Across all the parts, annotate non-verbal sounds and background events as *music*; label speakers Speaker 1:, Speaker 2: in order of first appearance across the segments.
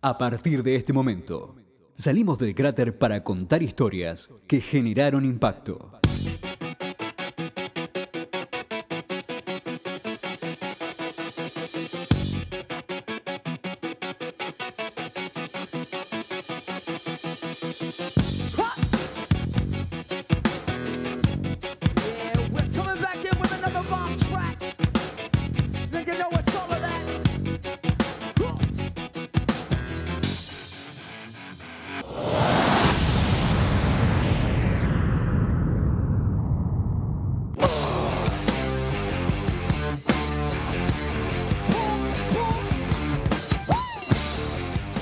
Speaker 1: A partir de este momento, salimos del cráter para contar historias que generaron impacto.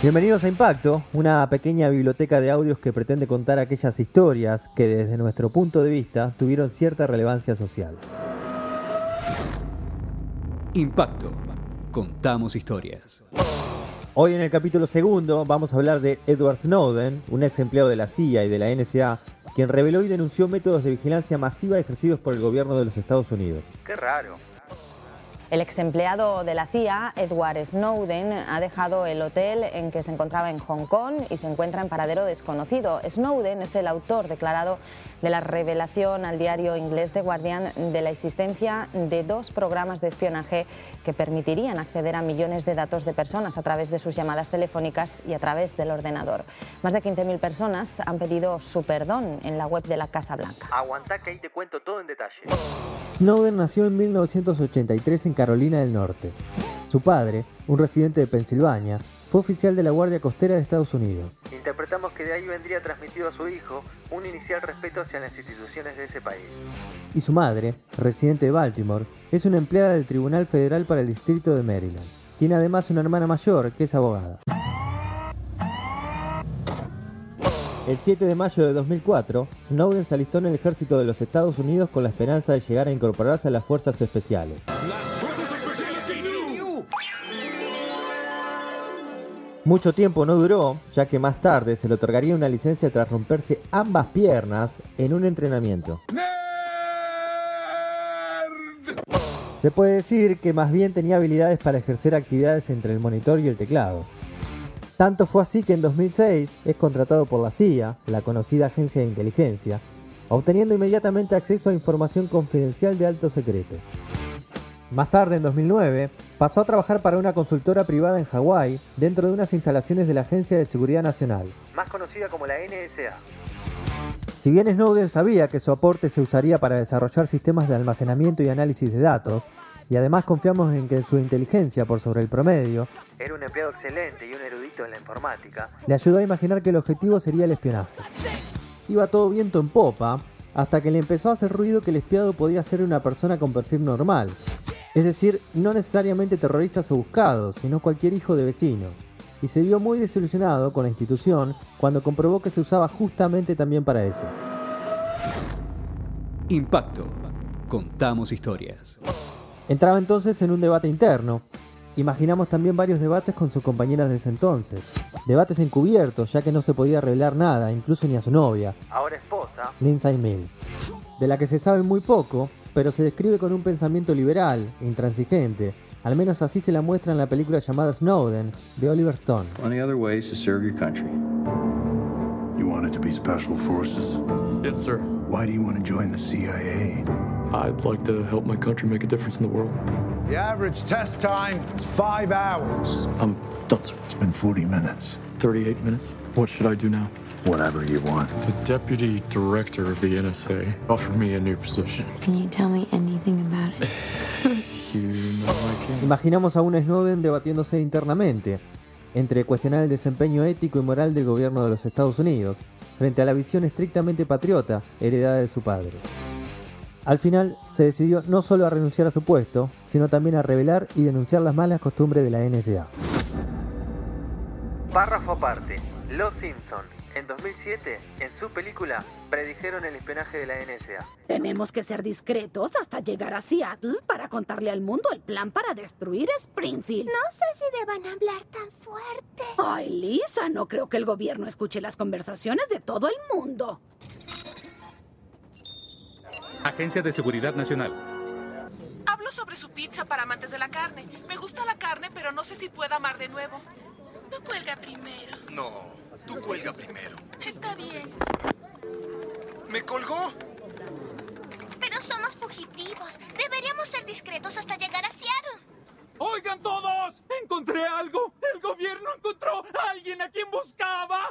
Speaker 2: Bienvenidos a Impacto, una pequeña biblioteca de audios que pretende contar aquellas historias que desde nuestro punto de vista tuvieron cierta relevancia social.
Speaker 1: Impacto. Contamos historias.
Speaker 2: Hoy en el capítulo segundo vamos a hablar de Edward Snowden, un ex empleado de la CIA y de la NSA, quien reveló y denunció métodos de vigilancia masiva ejercidos por el gobierno de los Estados Unidos.
Speaker 3: Qué raro.
Speaker 4: El ex empleado de la CIA, Edward Snowden, ha dejado el hotel en que se encontraba en Hong Kong y se encuentra en paradero desconocido. Snowden es el autor declarado de la revelación al diario inglés The Guardian de la existencia de dos programas de espionaje que permitirían acceder a millones de datos de personas a través de sus llamadas telefónicas y a través del ordenador. Más de 15.000 personas han pedido su perdón en la web de la Casa Blanca.
Speaker 3: Aguantá que ahí te cuento todo en detalle.
Speaker 2: Snowden nació en 1983 en Carolina del Norte. Su padre, un residente de Pensilvania, fue oficial de la Guardia Costera de Estados Unidos.
Speaker 3: Interpretamos que de ahí vendría transmitido a su hijo un inicial respeto hacia las instituciones de ese país.
Speaker 2: Y su madre, residente de Baltimore, es una empleada del Tribunal Federal para el Distrito de Maryland. Tiene además una hermana mayor que es abogada. El 7 de mayo de 2004, Snowden se alistó en el ejército de los Estados Unidos con la esperanza de llegar a incorporarse a las fuerzas especiales. Mucho tiempo no duró, ya que más tarde se le otorgaría una licencia tras romperse ambas piernas en un entrenamiento. Se puede decir que más bien tenía habilidades para ejercer actividades entre el monitor y el teclado. Tanto fue así que en 2006 es contratado por la CIA, la conocida agencia de inteligencia, obteniendo inmediatamente acceso a información confidencial de alto secreto. Más tarde, en 2009, pasó a trabajar para una consultora privada en Hawái dentro de unas instalaciones de la Agencia de Seguridad Nacional.
Speaker 3: Más conocida como la NSA.
Speaker 2: Si bien Snowden sabía que su aporte se usaría para desarrollar sistemas de almacenamiento y análisis de datos, y además confiamos en que su inteligencia por sobre el promedio
Speaker 3: Era un empleado excelente y un erudito en la informática.
Speaker 2: le ayudó a imaginar que el objetivo sería el espionaje. Iba todo viento en popa, hasta que le empezó a hacer ruido que el espiado podía ser una persona con perfil normal. Es decir, no necesariamente terroristas o buscados, sino cualquier hijo de vecino. Y se vio muy desilusionado con la institución cuando comprobó que se usaba justamente también para eso.
Speaker 1: Impacto. Contamos historias.
Speaker 2: Entraba entonces en un debate interno. Imaginamos también varios debates con sus compañeras de ese entonces. Debates encubiertos, ya que no se podía revelar nada, incluso ni a su novia,
Speaker 3: Ahora esposa.
Speaker 2: Lindsay Mills, de la que se sabe muy poco, pero se describe con un pensamiento liberal, intransigente. Al menos así se la muestra en la película llamada Snowden, de Oliver Stone.
Speaker 5: Plenty other ways to serve your country.
Speaker 6: You wanted to be special forces?
Speaker 7: Yes, sir.
Speaker 6: Why do you want to join the CIA?
Speaker 7: I'd like to help my country make a difference in the world.
Speaker 6: The average test time is five hours.
Speaker 7: I'm done, sir.
Speaker 6: It's been 40 minutes.
Speaker 7: 38 minutes. What should I do now?
Speaker 6: Whatever you want.
Speaker 7: The deputy director of the NSA offered me a new position.
Speaker 8: Can you tell me anything about it? *laughs*
Speaker 7: You know.
Speaker 2: Imaginamos a un Snowden debatiéndose internamente entre cuestionar el desempeño ético y moral del gobierno de los Estados Unidos frente a la visión estrictamente patriota heredada de su padre. Al final se decidió no solo a renunciar a su puesto, sino también a revelar y denunciar las malas costumbres de la NSA.
Speaker 3: Párrafo aparte. Los Simpson, en 2007, en su película, predijeron el espionaje de la NSA.
Speaker 9: Tenemos que ser discretos hasta llegar a Seattle para contarle al mundo el plan para destruir Springfield.
Speaker 8: No sé si deban hablar tan fuerte.
Speaker 9: Ay, Lisa, no creo que el gobierno escuche las conversaciones de todo el mundo.
Speaker 10: Agencia de Seguridad Nacional.
Speaker 11: Hablo sobre su pizza para amantes de la carne. Me gusta la carne, pero no sé si pueda amar de nuevo. Tú cuelga primero.
Speaker 12: No, tú cuelga primero.
Speaker 11: Está bien.
Speaker 12: ¿Me colgó?
Speaker 8: Pero somos fugitivos. Deberíamos ser discretos hasta llegar a Seattle.
Speaker 13: ¡Oigan todos! ¡Encontré algo! ¡El gobierno encontró a alguien a quien buscaba!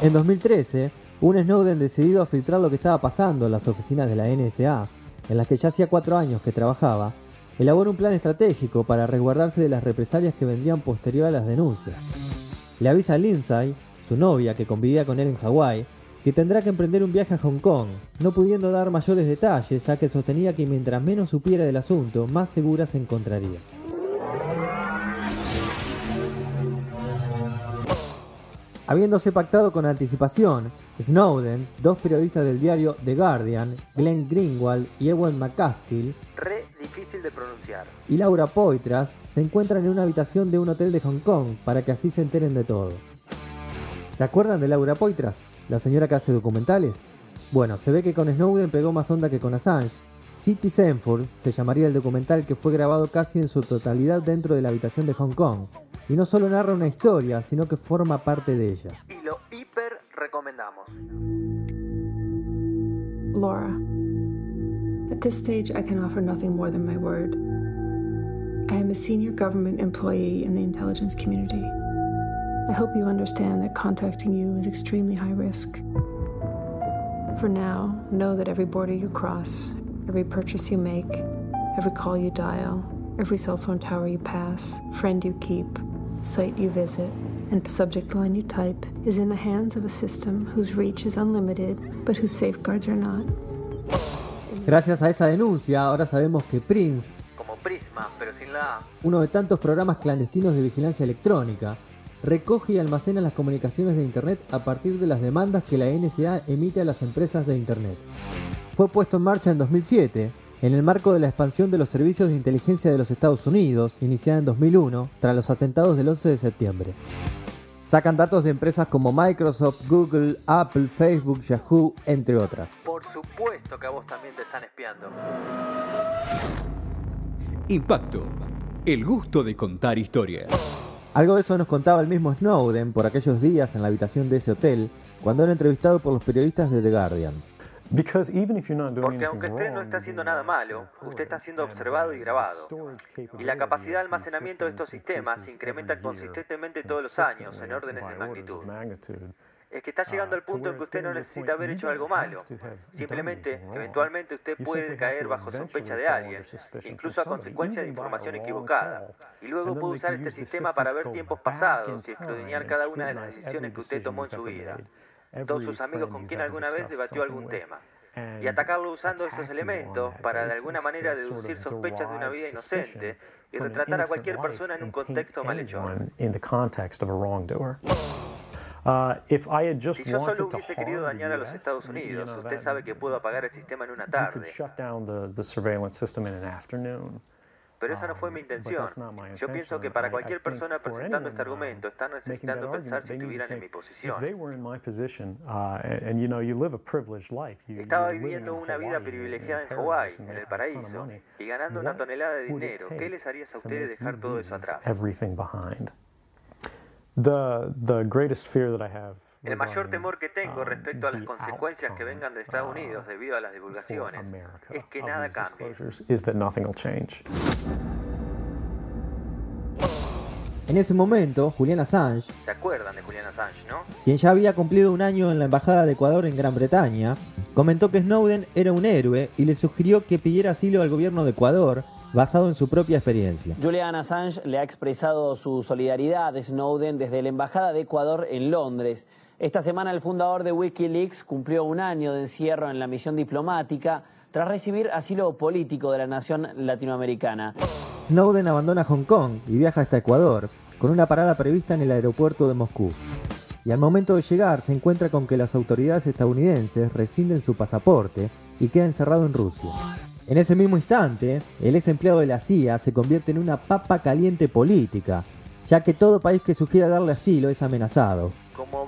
Speaker 2: En 2013, un Snowden decidido a filtrar lo que estaba pasando en las oficinas de la NSA, en las que ya hacía cuatro años que trabajaba, elaboró un plan estratégico para resguardarse de las represalias que vendrían posterior a las denuncias. Le avisa a Lindsay, su novia que convivía con él en Hawái, que tendrá que emprender un viaje a Hong Kong, no pudiendo dar mayores detalles ya que sostenía que mientras menos supiera del asunto, más segura se encontraría. Habiéndose pactado con anticipación, Snowden, dos periodistas del diario The Guardian, Glenn Greenwald y Ewan McCaskill,
Speaker 3: Re difícil de pronunciar.
Speaker 2: y Laura Poitras se encuentran en una habitación de un hotel de Hong Kong para que así se enteren de todo. ¿Se acuerdan de Laura Poitras, la señora que hace documentales? Bueno, se ve que con Snowden pegó más onda que con Assange. City Sanford se llamaría el documental que fue grabado casi en su totalidad dentro de la habitación de Hong Kong. Y no solo narra una historia, sino que forma parte de ella.
Speaker 3: Y lo hiper recomendamos.
Speaker 14: Laura, at this stage, I can offer nothing more than my word. I am a senior government employee in the intelligence community. I hope you understand that contacting you is extremely high risk. For now, know that every border you cross, every purchase you make, every call you dial, every cell phone tower you pass, friend you keep, site you visit, and subject line you type is in the hands of a system whose reach is unlimited, but whose safeguards are not.
Speaker 2: Gracias a esa denuncia, ahora sabemos que Prince,
Speaker 3: Como Prisma, pero sin la A.
Speaker 2: uno de tantos programas clandestinos de vigilancia electrónica, recoge y almacena las comunicaciones de Internet a partir de las demandas que la NSA emite a las empresas de Internet. Fue puesto en marcha en 2007, en el marco de la expansión de los servicios de inteligencia de los Estados Unidos, iniciada en 2001, tras los atentados del 11 de septiembre. Sacan datos de empresas como Microsoft, Google, Apple, Facebook, Yahoo, entre otras.
Speaker 3: Por supuesto que a vos también te están espiando.
Speaker 1: Impacto. El gusto de contar historias.
Speaker 2: Algo de eso nos contaba el mismo Snowden por aquellos días en la habitación de ese hotel, cuando era entrevistado por los periodistas de The Guardian.
Speaker 3: Porque aunque usted no está haciendo nada malo, usted está siendo observado y grabado. Y la capacidad de almacenamiento de estos sistemas se incrementa consistentemente todos los años en órdenes de magnitud. Es que está llegando al punto en que usted no necesita haber hecho algo malo. Simplemente, eventualmente usted puede caer bajo sospecha de alguien, incluso a consecuencia de información equivocada. Y luego puede usar este sistema para ver tiempos pasados y escudriñar cada una de las decisiones que usted tomó en su vida. Todos sus amigos con quien alguna vez debatió algún tema. Y atacarlo usando esos elementos para de alguna manera deducir sospechas de una vida inocente y retratar a cualquier persona en un contexto malhechor.
Speaker 15: Uh, if I had just
Speaker 3: Si yo solo hubiese querido dañar a los Estados Unidos, usted sabe que puedo apagar el sistema en una tarde. Pero esa no fue mi intención. Yo pienso que para cualquier persona presentando este argumento están necesitando pensar si estuvieran en mi posición.
Speaker 15: uh,
Speaker 3: Estaba viviendo una vida privilegiada en Hawái, en el paraíso, y ganando una tonelada de dinero. ¿Qué les haría a ustedes dejar todo eso atrás? El mayor temor que tengo
Speaker 15: um,
Speaker 3: respecto a las
Speaker 15: the
Speaker 3: consecuencias que vengan de Estados Unidos debido a las divulgaciones
Speaker 15: America
Speaker 3: es que nada cambie.
Speaker 15: disclosures is that nothing will change.
Speaker 2: En ese momento, Julian Assange,
Speaker 3: ¿Se acuerdan de Julian Assange, no?
Speaker 2: quien ya había cumplido un año en la Embajada de Ecuador en Gran Bretaña, comentó que Snowden era un héroe y le sugirió que pidiera asilo al gobierno de Ecuador basado en su propia experiencia.
Speaker 16: Julian Assange le ha expresado su solidaridad a Snowden desde la Embajada de Ecuador en Londres. Esta semana el fundador de Wikileaks cumplió un año de encierro en la misión diplomática tras recibir asilo político de la nación latinoamericana.
Speaker 2: Snowden abandona Hong Kong y viaja hasta Ecuador, con una parada prevista en el aeropuerto de Moscú. Y al momento de llegar se encuentra con que las autoridades estadounidenses rescinden su pasaporte y queda encerrado en Rusia. En ese mismo instante, el ex empleado de la CIA se convierte en una papa caliente política, ya que todo país que sugiera darle asilo es amenazado,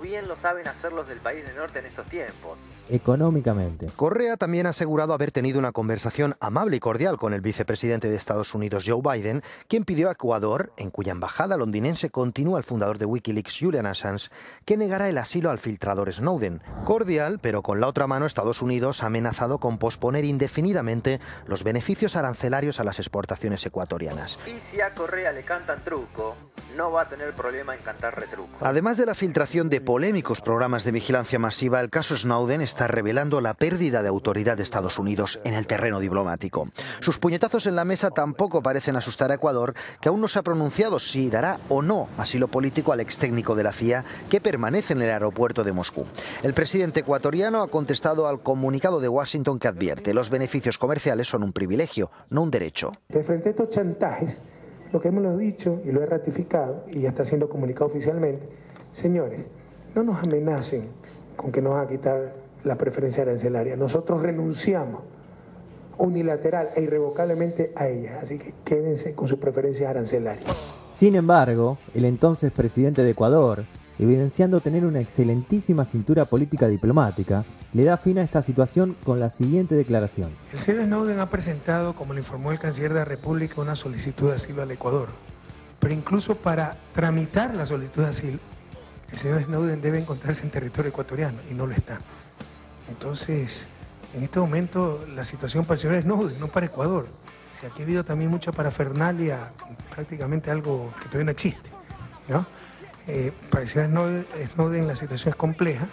Speaker 3: bien lo saben hacer los del país del norte en estos tiempos
Speaker 2: económicamente.
Speaker 17: Correa también ha asegurado haber tenido una conversación amable y cordial con el vicepresidente de Estados Unidos, Joe Biden, quien pidió a Ecuador, en cuya embajada londinense continúa el fundador de Wikileaks, Julian Assange, que negara el asilo al filtrador Snowden. Cordial, pero con la otra mano Estados Unidos ha amenazado con posponer indefinidamente los beneficios arancelarios a las exportaciones ecuatorianas.
Speaker 3: Y si a Correa le cantan truco, no va a tener problema en cantar retruco.
Speaker 17: Además de la filtración de polémicos programas de vigilancia masiva, el caso Snowden está revelando la pérdida de autoridad de Estados Unidos en el terreno diplomático. Sus puñetazos en la mesa tampoco parecen asustar a Ecuador, que aún no se ha pronunciado si dará o no asilo político al ex técnico de la CIA que permanece en el aeropuerto de Moscú. El presidente ecuatoriano ha contestado al comunicado de Washington que advierte los beneficios comerciales son un privilegio, no un derecho.
Speaker 18: frente a estos chantajes, lo que hemos dicho y lo he ratificado y ya está siendo comunicado oficialmente, señores, no nos amenacen con que nos van a quitar la preferencia arancelaria. Nosotros renunciamos unilateral e irrevocablemente a ella, así que quédense con sus preferencias arancelarias.
Speaker 2: Sin embargo, el entonces presidente de Ecuador, evidenciando tener una excelentísima cintura política diplomática, le da fin a esta situación con la siguiente declaración.
Speaker 18: El señor Snowden ha presentado, como le informó el canciller de la República, una solicitud de asilo al Ecuador. Pero incluso para tramitar la solicitud de asilo, el señor Snowden debe encontrarse en territorio ecuatoriano y no lo está. Entonces, en este momento la situación para el señor Snowden, no para Ecuador. Si aquí ha habido también mucha parafernalia, prácticamente algo que todavía no existe. ¿no? Eh, para el señor Snowden, la situación es compleja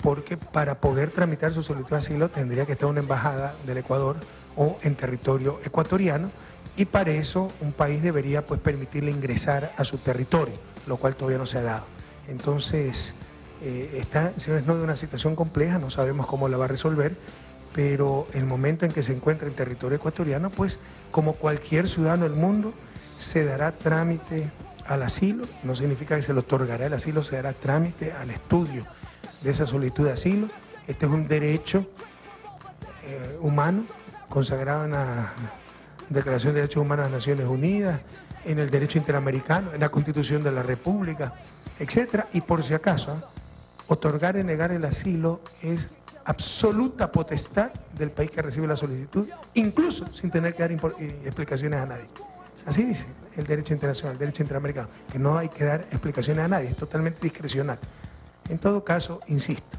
Speaker 18: porque para poder tramitar su solicitud de asilo tendría que estar una embajada del Ecuador o en territorio ecuatoriano y para eso un país debería pues permitirle ingresar a su territorio, lo cual todavía no se ha dado. Entonces, eh, está el señor Snowden en una situación compleja, no sabemos cómo la va a resolver, pero el momento en que se encuentra en territorio ecuatoriano, pues como cualquier ciudadano del mundo, se dará trámite al asilo, no significa que se le otorgará el asilo, se dará trámite al estudio de esa solicitud de asilo. Este es un derecho eh, humano consagrado en la Declaración de Derechos Humanos de las Naciones Unidas, en el derecho interamericano, en la Constitución de la República, etc. Y por si acaso, otorgar y negar el asilo es absoluta potestad del país que recibe la solicitud, incluso sin tener que dar eh, explicaciones a nadie. Así dice el derecho internacional, el derecho interamericano, que no hay que dar explicaciones a nadie, es totalmente discrecional. En todo caso, insisto,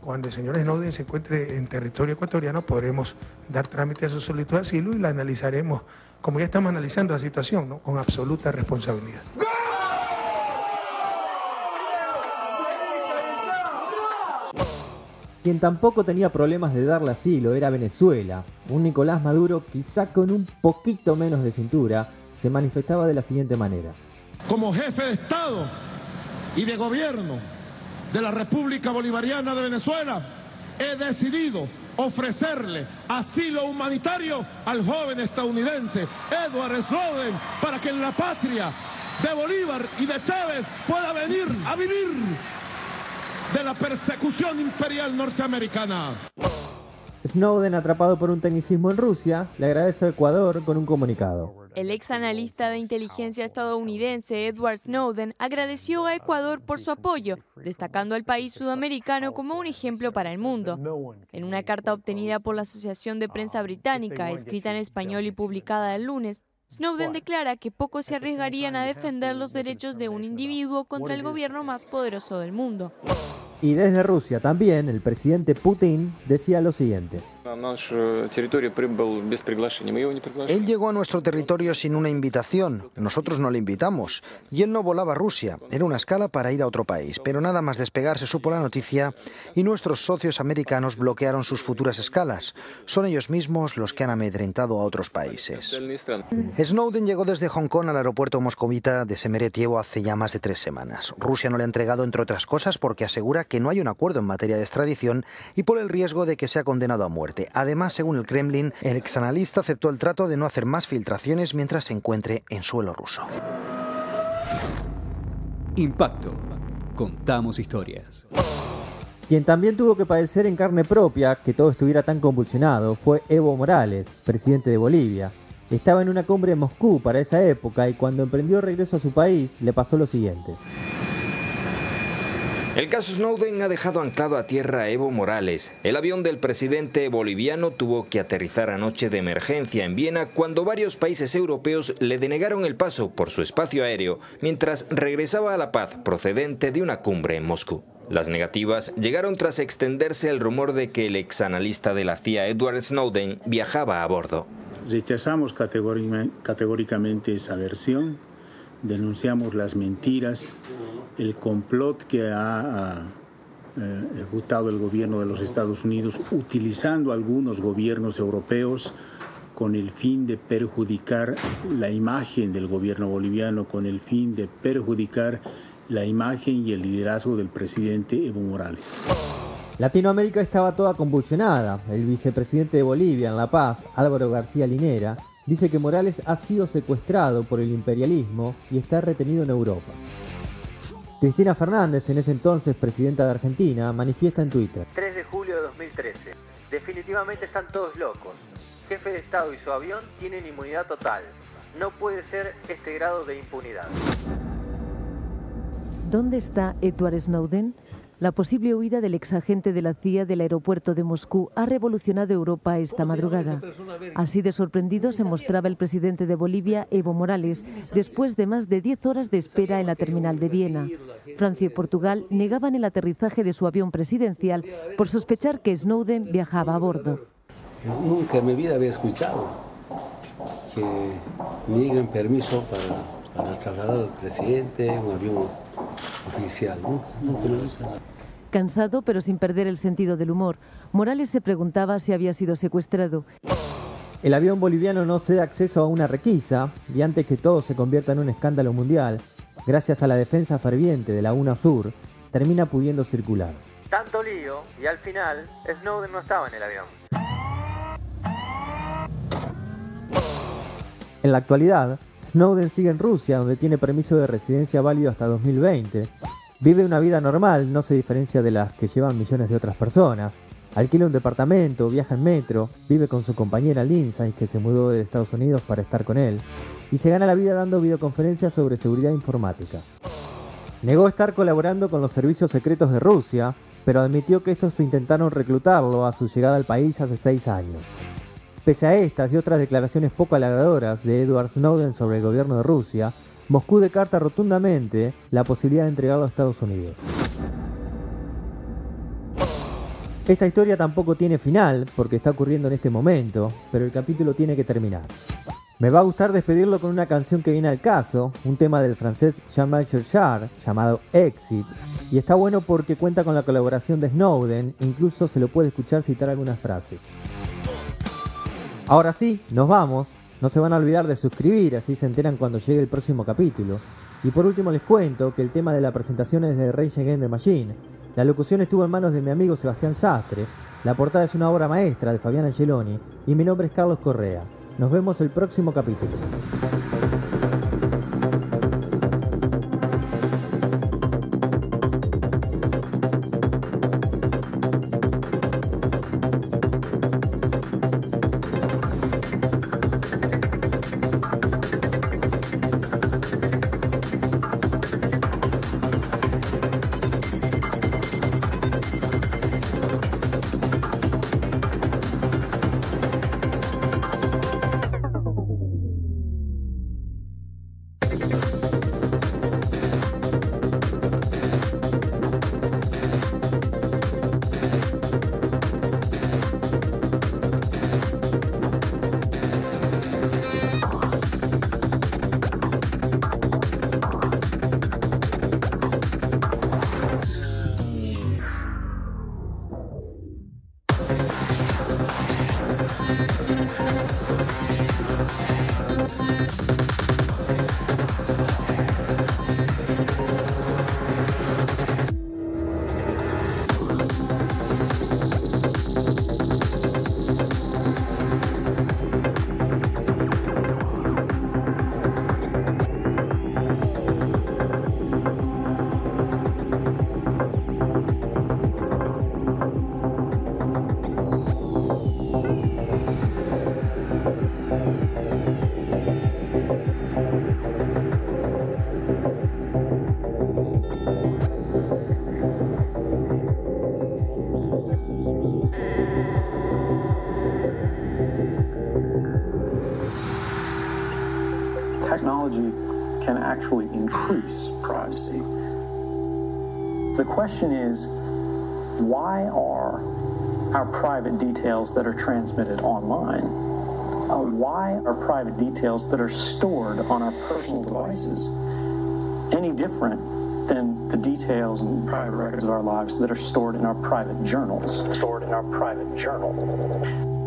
Speaker 18: cuando el señor Snowden se encuentre en territorio ecuatoriano, podremos dar trámite a su solicitud de asilo y la analizaremos, como ya estamos analizando la situación, con absoluta responsabilidad.
Speaker 2: Quien tampoco tenía problemas de darle asilo era Venezuela. Un Nicolás Maduro, quizá con un poquito menos de cintura, se manifestaba de la siguiente manera.
Speaker 19: Como jefe de Estado y de gobierno de la República Bolivariana de Venezuela, he decidido ofrecerle asilo humanitario al joven estadounidense Edward Snowden para que en la patria de Bolívar y de Chávez pueda venir a vivir de la persecución imperial norteamericana.
Speaker 2: Snowden, atrapado por un tecnicismo en Rusia, le agradece a Ecuador con un comunicado.
Speaker 20: El ex analista de inteligencia estadounidense Edward Snowden agradeció a Ecuador por su apoyo, destacando al país sudamericano como un ejemplo para el mundo. En una carta obtenida por la Asociación de Prensa Británica, escrita en español y publicada el lunes, Snowden declara que pocos se arriesgarían a defender los derechos de un individuo contra el gobierno más poderoso del mundo.
Speaker 2: Y desde Rusia también, el presidente Putin decía lo siguiente.
Speaker 17: Él llegó a nuestro territorio sin una invitación. Nosotros no le invitamos. Y él no volaba a Rusia. Era una escala para ir a otro país. Pero nada más despegar se supo la noticia y nuestros socios americanos bloquearon sus futuras escalas. Son ellos mismos los que han amedrentado a otros países. Snowden llegó desde Hong Kong al aeropuerto moscovita de Semeretievo hace ya más de tres semanas. Rusia no le ha entregado, entre otras cosas, porque asegura que no hay un acuerdo en materia de extradición y por el riesgo de que sea condenado a muerte. Además, según el Kremlin, el exanalista aceptó el trato de no hacer más filtraciones mientras se encuentre en suelo ruso.
Speaker 1: Impacto. Contamos historias.
Speaker 2: Quien también tuvo que padecer en carne propia que todo estuviera tan convulsionado fue Evo Morales, presidente de Bolivia. Estaba en una cumbre en Moscú para esa época y cuando emprendió regreso a su país le pasó lo siguiente.
Speaker 21: El caso Snowden ha dejado anclado a tierra a Evo Morales. El avión del presidente boliviano tuvo que aterrizar anoche de emergencia en Viena cuando varios países europeos le denegaron el paso por su espacio aéreo mientras regresaba a La Paz procedente de una cumbre en Moscú. Las negativas llegaron tras extenderse el rumor de que el exanalista de la CIA Edward Snowden viajaba a bordo.
Speaker 22: Rechazamos categóricamente esa versión, denunciamos las mentiras el complot que ha eh, ejecutado el gobierno de los Estados Unidos utilizando algunos gobiernos europeos con el fin de perjudicar la imagen del gobierno boliviano, con el fin de perjudicar la imagen y el liderazgo del presidente Evo Morales.
Speaker 2: Latinoamérica estaba toda convulsionada. El vicepresidente de Bolivia en La Paz, Álvaro García Linera, dice que Morales ha sido secuestrado por el imperialismo y está retenido en Europa. Cristina Fernández, en ese entonces presidenta de Argentina, manifiesta en Twitter.
Speaker 3: 3 de julio de 2013. Definitivamente están todos locos. Jefe de Estado y su avión tienen inmunidad total. No puede ser este grado de impunidad.
Speaker 23: ¿Dónde está Edward Snowden? La posible huida del exagente de la CIA del aeropuerto de Moscú ha revolucionado Europa esta madrugada. Así de sorprendido se mostraba el presidente de Bolivia, Evo Morales, después de más de 10 horas de espera en la terminal de Viena. Francia y Portugal negaban el aterrizaje de su avión presidencial por sospechar que Snowden viajaba a bordo.
Speaker 24: Nunca en mi vida había escuchado que nieguen permiso para, para trasladar al presidente un avión oficial.
Speaker 23: Cansado pero sin perder el sentido del humor, Morales se preguntaba si había sido secuestrado.
Speaker 2: El avión boliviano no se da acceso a una requisa y antes que todo se convierta en un escándalo mundial, gracias a la defensa ferviente de la UNASUR, termina pudiendo circular.
Speaker 3: Tanto lío y al final Snowden no estaba en el avión.
Speaker 2: En la actualidad, Snowden sigue en Rusia, donde tiene permiso de residencia válido hasta 2020. Vive una vida normal, no se diferencia de las que llevan millones de otras personas. Alquila un departamento, viaja en metro, vive con su compañera Lindsay, que se mudó de Estados Unidos para estar con él, y se gana la vida dando videoconferencias sobre seguridad informática. Negó estar colaborando con los servicios secretos de Rusia, pero admitió que estos intentaron reclutarlo a su llegada al país hace seis años. Pese a estas y otras declaraciones poco halagadoras de Edward Snowden sobre el gobierno de Rusia, Moscú descarta rotundamente la posibilidad de entregarlo a Estados Unidos. Esta historia tampoco tiene final porque está ocurriendo en este momento, pero el capítulo tiene que terminar. Me va a gustar despedirlo con una canción que viene al caso, un tema del francés Jean-Michel Jarre llamado Exit, y está bueno porque cuenta con la colaboración de Snowden, incluso se lo puede escuchar citar algunas frases. Ahora sí, nos vamos. No se van a olvidar de suscribir, así se enteran cuando llegue el próximo capítulo. Y por último les cuento que el tema de la presentación es de Rage Against the Machine. La locución estuvo en manos de mi amigo Sebastián Sastre. La portada es una obra maestra de Fabián Angeloni. Y mi nombre es Carlos Correa. Nos vemos el próximo capítulo.
Speaker 25: Increase privacy. The question is, why are our private details that are transmitted online, uh, why are private details that are stored on our personal devices any different than the details and private records of our lives that are stored in our private journals? Stored in our private journal.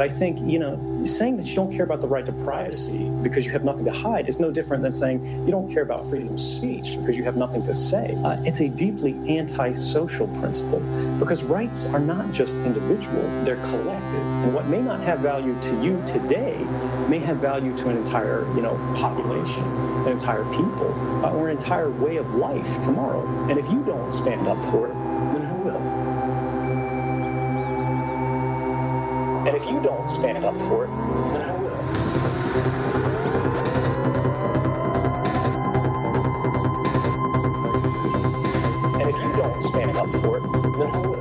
Speaker 25: I think, you know, saying that you don't care about the right to privacy because you have nothing to hide is no different than saying you don't care about freedom of speech because you have nothing to say. Uh, it's a deeply anti-social principle because rights are not just individual, they're collective. And what may not have value to you today may have value to an entire, you know, population, an entire people, uh, or an entire way of life tomorrow. And if you don't stand up for it, if you don't stand up for it, then who will? And if you don't stand up for it, then who will?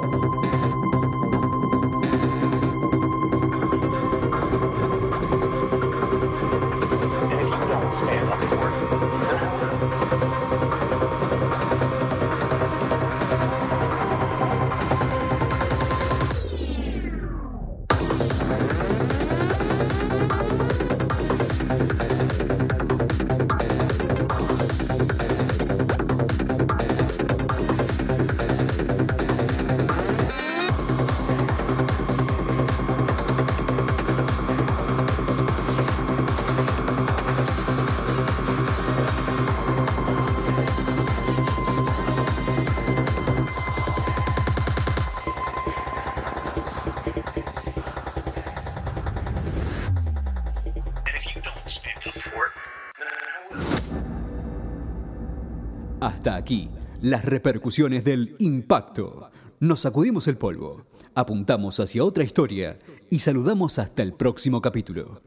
Speaker 1: Las repercusiones del impacto. Nos sacudimos el polvo, apuntamos hacia otra historia y saludamos hasta el próximo capítulo.